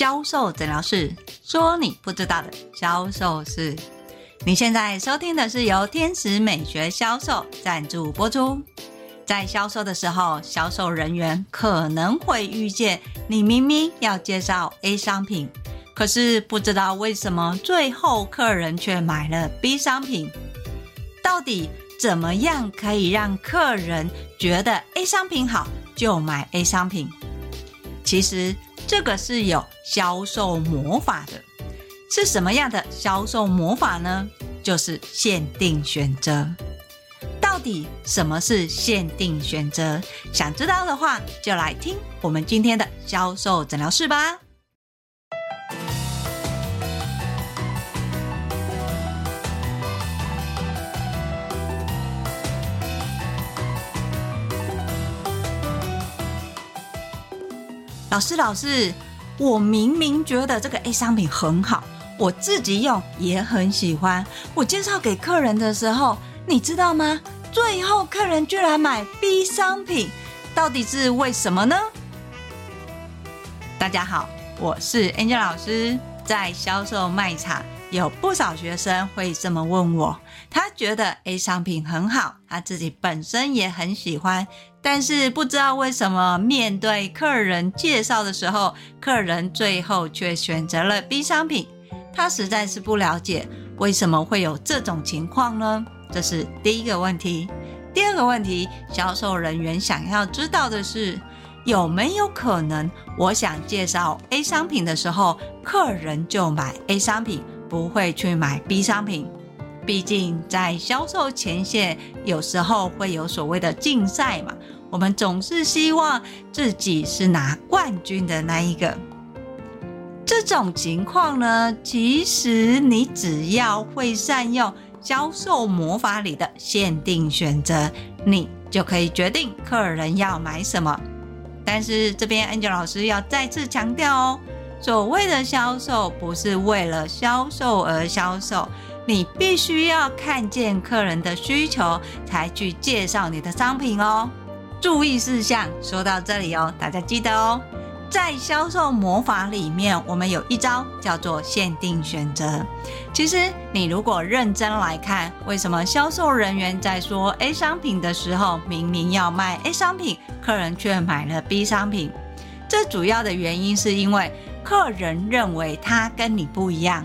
销售诊疗室，说你不知道的销售事。你现在收听的是由天使美学销售赞助播出。在销售的时候，销售人员可能会遇见你明明要介绍 A 商品，可是不知道为什么最后客人却买了 B 商品。到底怎么样可以让客人觉得 A 商品好就买 A 商品？其实这个是有销售魔法的，是什么样的销售魔法呢？就是限定选择。到底什么是限定选择？想知道的话，就来听我们今天的销售诊疗室吧。老师，老师，我明明觉得这个 A 商品很好，我自己用也很喜欢。我介绍给客人的时候，你知道吗？最后客人居然买 B 商品，到底是为什么呢？大家好，我是 Angel 老师，在销售卖场。有不少学生会这么问我，他觉得 A 商品很好，他自己本身也很喜欢，但是不知道为什么面对客人介绍的时候，客人最后却选择了 B 商品。他实在是不了解为什么会有这种情况呢？这是第一个问题。第二个问题，销售人员想要知道的是，有没有可能我想介绍 A 商品的时候，客人就买 A 商品？不会去买 B 商品，毕竟在销售前线，有时候会有所谓的竞赛嘛。我们总是希望自己是拿冠军的那一个。这种情况呢，其实你只要会善用销售魔法里的限定选择，你就可以决定客人要买什么。但是这边 Angel 老师要再次强调哦。所谓的销售不是为了销售而销售，你必须要看见客人的需求才去介绍你的商品哦。注意事项说到这里哦，大家记得哦。在销售魔法里面，我们有一招叫做限定选择。其实你如果认真来看，为什么销售人员在说 A 商品的时候，明明要卖 A 商品，客人却买了 B 商品？这主要的原因是因为。客人认为他跟你不一样。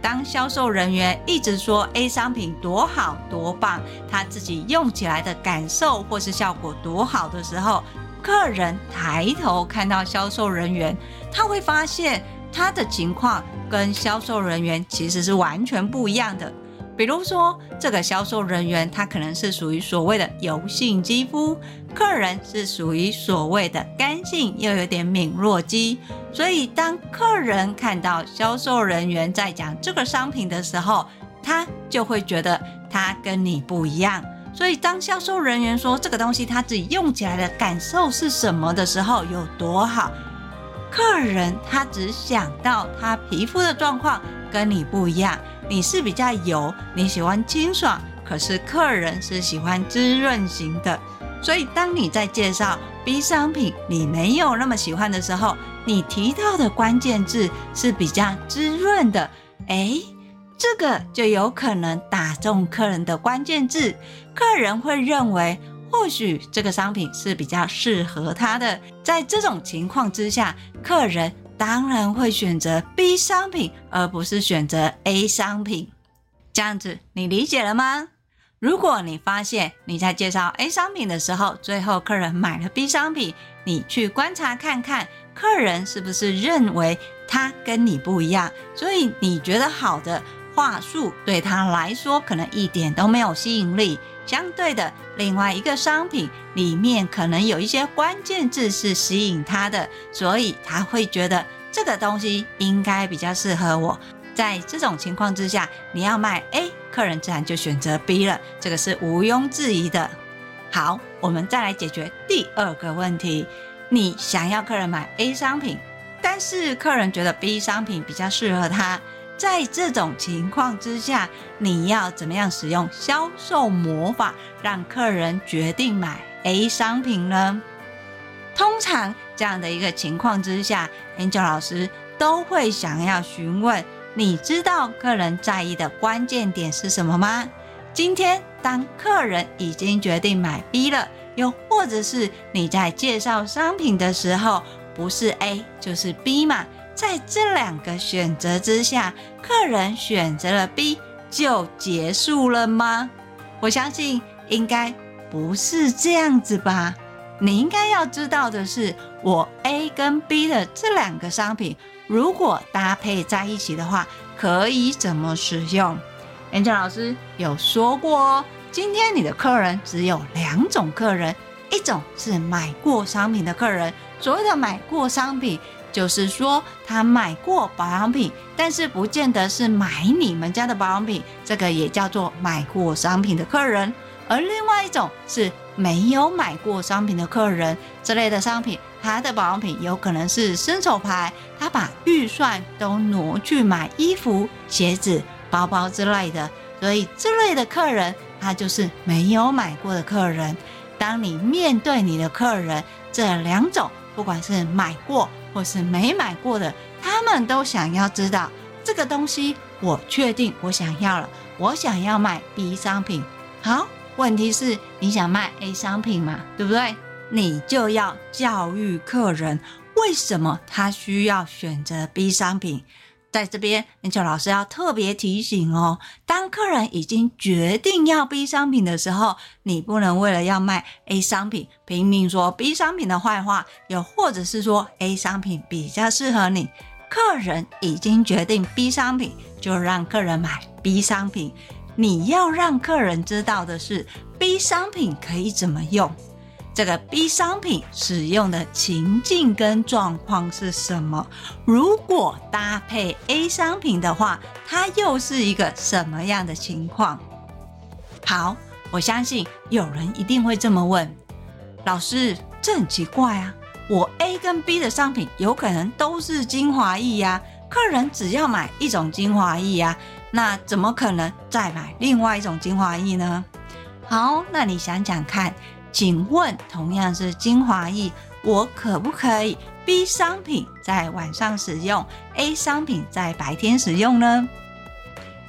当销售人员一直说 A 商品多好多棒，他自己用起来的感受或是效果多好的时候，客人抬头看到销售人员，他会发现他的情况跟销售人员其实是完全不一样的。比如说，这个销售人员他可能是属于所谓的油性肌肤，客人是属于所谓的干性又有点敏弱肌，所以当客人看到销售人员在讲这个商品的时候，他就会觉得他跟你不一样。所以当销售人员说这个东西他自己用起来的感受是什么的时候，有多好，客人他只想到他皮肤的状况跟你不一样。你是比较油，你喜欢清爽，可是客人是喜欢滋润型的，所以当你在介绍 B 商品，你没有那么喜欢的时候，你提到的关键字是比较滋润的，哎，这个就有可能打中客人的关键字，客人会认为或许这个商品是比较适合他的，在这种情况之下，客人。当然会选择 B 商品，而不是选择 A 商品。这样子，你理解了吗？如果你发现你在介绍 A 商品的时候，最后客人买了 B 商品，你去观察看看，客人是不是认为他跟你不一样，所以你觉得好的话术对他来说可能一点都没有吸引力。相对的，另外一个商品里面可能有一些关键字是吸引他的，所以他会觉得这个东西应该比较适合我。在这种情况之下，你要卖 A，客人自然就选择 B 了，这个是毋庸置疑的。好，我们再来解决第二个问题：你想要客人买 A 商品，但是客人觉得 B 商品比较适合他。在这种情况之下，你要怎么样使用销售魔法，让客人决定买 A 商品呢？通常这样的一个情况之下，Angel 老师都会想要询问。你知道客人在意的关键点是什么吗？今天当客人已经决定买 B 了，又或者是你在介绍商品的时候，不是 A 就是 B 嘛？在这两个选择之下，客人选择了 B 就结束了吗？我相信应该不是这样子吧。你应该要知道的是，我 A 跟 B 的这两个商品，如果搭配在一起的话，可以怎么使用？Angel 老师有说过哦，今天你的客人只有两种客人，一种是买过商品的客人。所谓的买过商品，就是说他买过保养品，但是不见得是买你们家的保养品，这个也叫做买过商品的客人。而另外一种是没有买过商品的客人，这类的商品，他的保养品有可能是伸手牌，他把预算都挪去买衣服、鞋子、包包之类的，所以这类的客人，他就是没有买过的客人。当你面对你的客人，这两种不管是买过或是没买过的，他们都想要知道这个东西，我确定我想要了，我想要卖 B 商品，好。问题是你想卖 A 商品嘛，对不对？你就要教育客人，为什么他需要选择 B 商品。在这边，Angel 老师要特别提醒哦，当客人已经决定要 B 商品的时候，你不能为了要卖 A 商品，拼命说 B 商品的坏话，又或者是说 A 商品比较适合你。客人已经决定 B 商品，就让客人买 B 商品。你要让客人知道的是，B 商品可以怎么用？这个 B 商品使用的情境跟状况是什么？如果搭配 A 商品的话，它又是一个什么样的情况？好，我相信有人一定会这么问：老师，这很奇怪啊！我 A 跟 B 的商品有可能都是精华液呀，客人只要买一种精华液呀。那怎么可能再买另外一种精华液呢？好，那你想想看，请问同样是精华液，我可不可以 B 商品在晚上使用，A 商品在白天使用呢？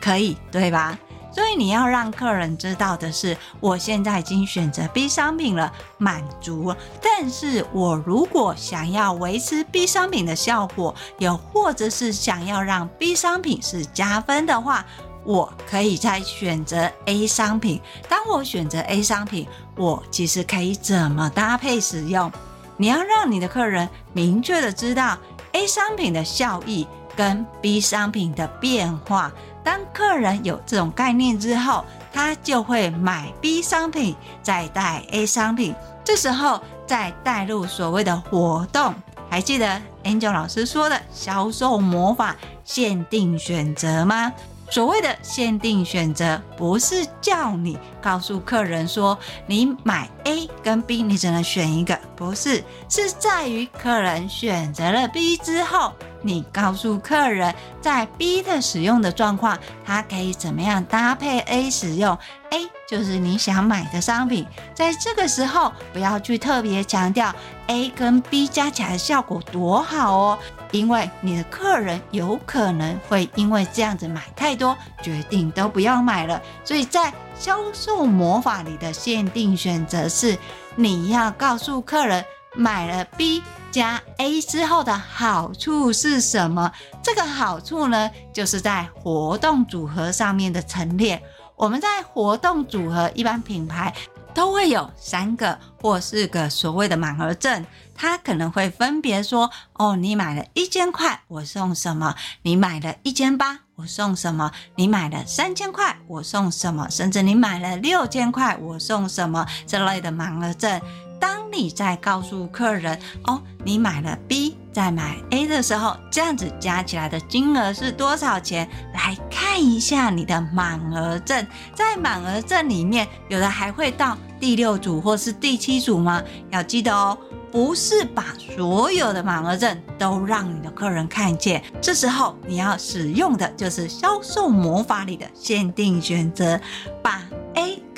可以，对吧？所以你要让客人知道的是，我现在已经选择 B 商品了，满足了。但是我如果想要维持 B 商品的效果，又或者是想要让 B 商品是加分的话，我可以再选择 A 商品。当我选择 A 商品，我其实可以怎么搭配使用？你要让你的客人明确的知道 A 商品的效益跟 B 商品的变化。当客人有这种概念之后，他就会买 B 商品，再带 A 商品。这时候再带入所谓的活动，还记得 Angel 老师说的销售魔法限定选择吗？所谓的限定选择，不是叫你告诉客人说你买 A 跟 B，你只能选一个，不是，是在于客人选择了 B 之后。你告诉客人，在 B 的使用的状况，它可以怎么样搭配 A 使用？A 就是你想买的商品，在这个时候不要去特别强调 A 跟 B 加起来效果多好哦，因为你的客人有可能会因为这样子买太多，决定都不要买了。所以在销售魔法里的限定选择是，你要告诉客人买了 B。加 A 之后的好处是什么？这个好处呢，就是在活动组合上面的陈列。我们在活动组合，一般品牌都会有三个或四个所谓的满额赠，他可能会分别说：哦，你买了一千块，我送什么？你买了一千八，我送什么？你买了三千块，我送什么？甚至你买了六千块，我送什么？这类的满额赠。当你在告诉客人哦，你买了 B 再买 A 的时候，这样子加起来的金额是多少钱？来看一下你的满额证，在满额证里面，有的还会到第六组或是第七组吗？要记得哦，不是把所有的满额证都让你的客人看见。这时候你要使用的就是销售魔法里的限定选择，把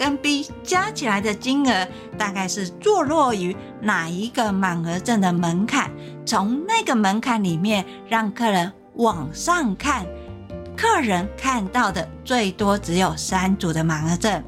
跟 B 加起来的金额大概是坐落于哪一个满额证的门槛？从那个门槛里面让客人往上看，客人看到的最多只有三组的满额证。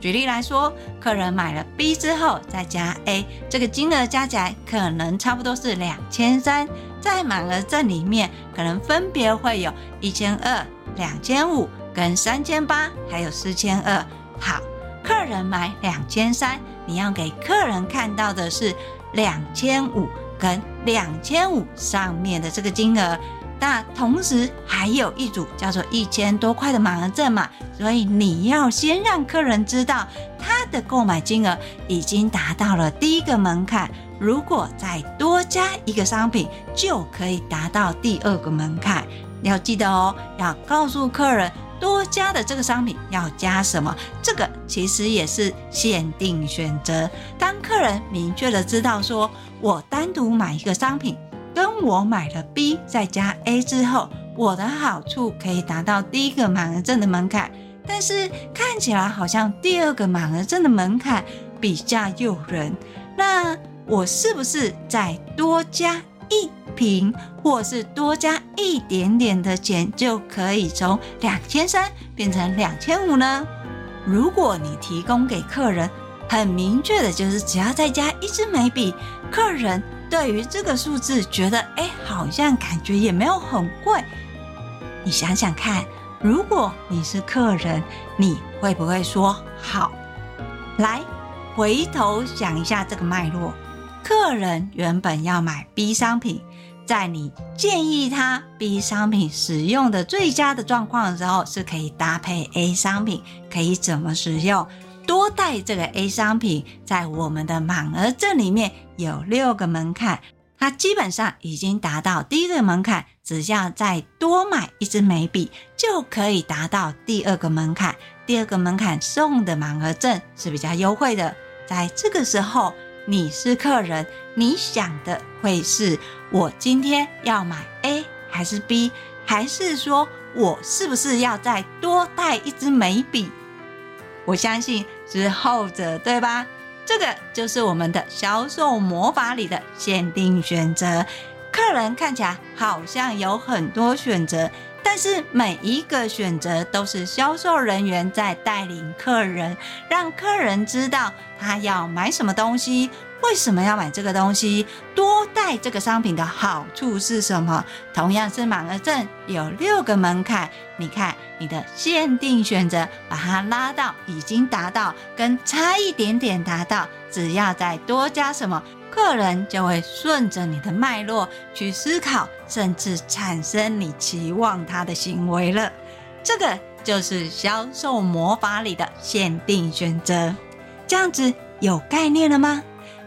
举例来说，客人买了 B 之后再加 A，这个金额加起来可能差不多是两千三，在满额证里面可能分别会有一千二、两千五跟三千八，还有四千二。好，客人买两千三，你要给客人看到的是两千五跟两千五上面的这个金额。那同时还有一组叫做一千多块的满额赠嘛，所以你要先让客人知道他的购买金额已经达到了第一个门槛，如果再多加一个商品，就可以达到第二个门槛。要记得哦，要告诉客人多加的这个商品要加什么，这个其实也是限定选择。当客人明确的知道说我单独买一个商品。跟我买了 B 再加 A 之后，我的好处可以达到第一个满额赠的门槛，但是看起来好像第二个满额赠的门槛比较诱人。那我是不是再多加一瓶，或是多加一点点的钱，就可以从两千三变成两千五呢？如果你提供给客人很明确的，就是只要再加一支眉笔，客人。对于这个数字，觉得哎，好像感觉也没有很贵。你想想看，如果你是客人，你会不会说好？来，回头想一下这个脉络，客人原本要买 B 商品，在你建议他 B 商品使用的最佳的状况的时候，是可以搭配 A 商品，可以怎么使用？多带这个 A 商品，在我们的满额赠里面有六个门槛，它基本上已经达到第一个门槛，只要再多买一支眉笔，就可以达到第二个门槛。第二个门槛送的满额赠是比较优惠的。在这个时候，你是客人，你想的会是我今天要买 A 还是 B，还是说我是不是要再多带一支眉笔？我相信是后者，对吧？这个就是我们的销售魔法里的限定选择。客人看起来好像有很多选择，但是每一个选择都是销售人员在带领客人，让客人知道他要买什么东西。为什么要买这个东西？多带这个商品的好处是什么？同样是满额赠，有六个门槛。你看你的限定选择，把它拉到已经达到，跟差一点点达到，只要再多加什么，客人就会顺着你的脉络去思考，甚至产生你期望他的行为了。这个就是销售魔法里的限定选择。这样子有概念了吗？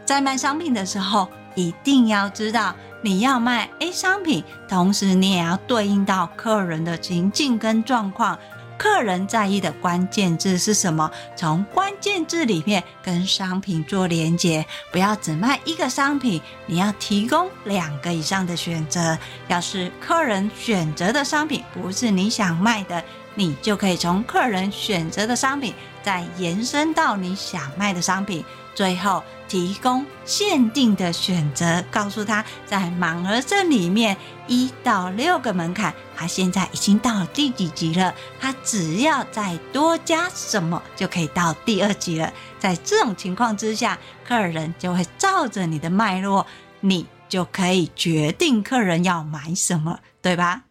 在卖商品的时候，一定要知道你要卖 A 商品，同时你也要对应到客人的情境跟状况。客人在意的关键字是什么？从关键字里面跟商品做连接，不要只卖一个商品，你要提供两个以上的选择。要是客人选择的商品不是你想卖的，你就可以从客人选择的商品再延伸到你想卖的商品。最后提供限定的选择，告诉他在满额赠里面一到六个门槛，他现在已经到了第几级了？他只要再多加什么就可以到第二级了。在这种情况之下，客人就会照着你的脉络，你就可以决定客人要买什么，对吧？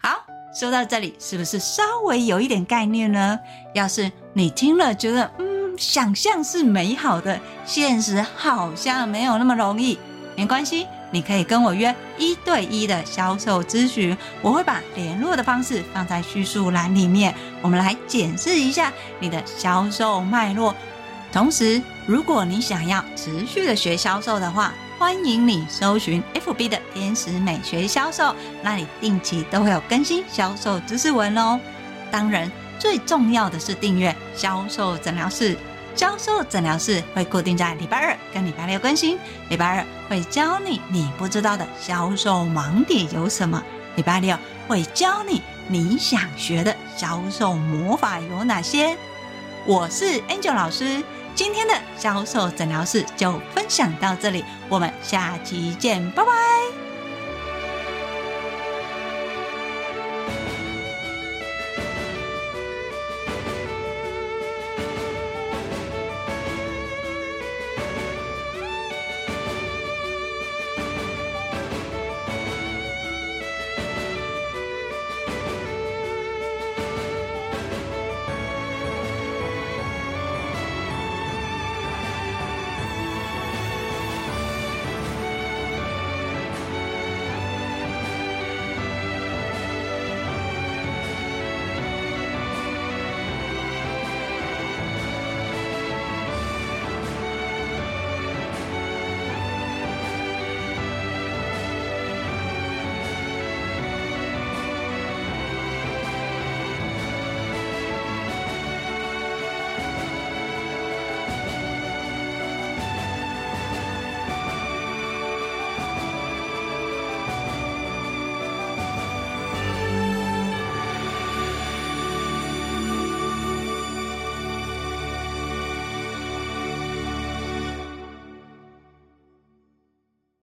好，说到这里，是不是稍微有一点概念呢？要是你听了觉得，嗯。想象是美好的，现实好像没有那么容易。没关系，你可以跟我约一对一的销售咨询，我会把联络的方式放在叙述栏里面。我们来检视一下你的销售脉络。同时，如果你想要持续的学销售的话，欢迎你搜寻 FB 的天使美学销售，那里定期都会有更新销售知识文哦。当然。最重要的是订阅销售诊疗室，销售诊疗室会固定在礼拜二跟礼拜六更新。礼拜二会教你你不知道的销售盲点有什么，礼拜六会教你你想学的销售魔法有哪些。我是 Angel 老师，今天的销售诊疗室就分享到这里，我们下期见，拜拜。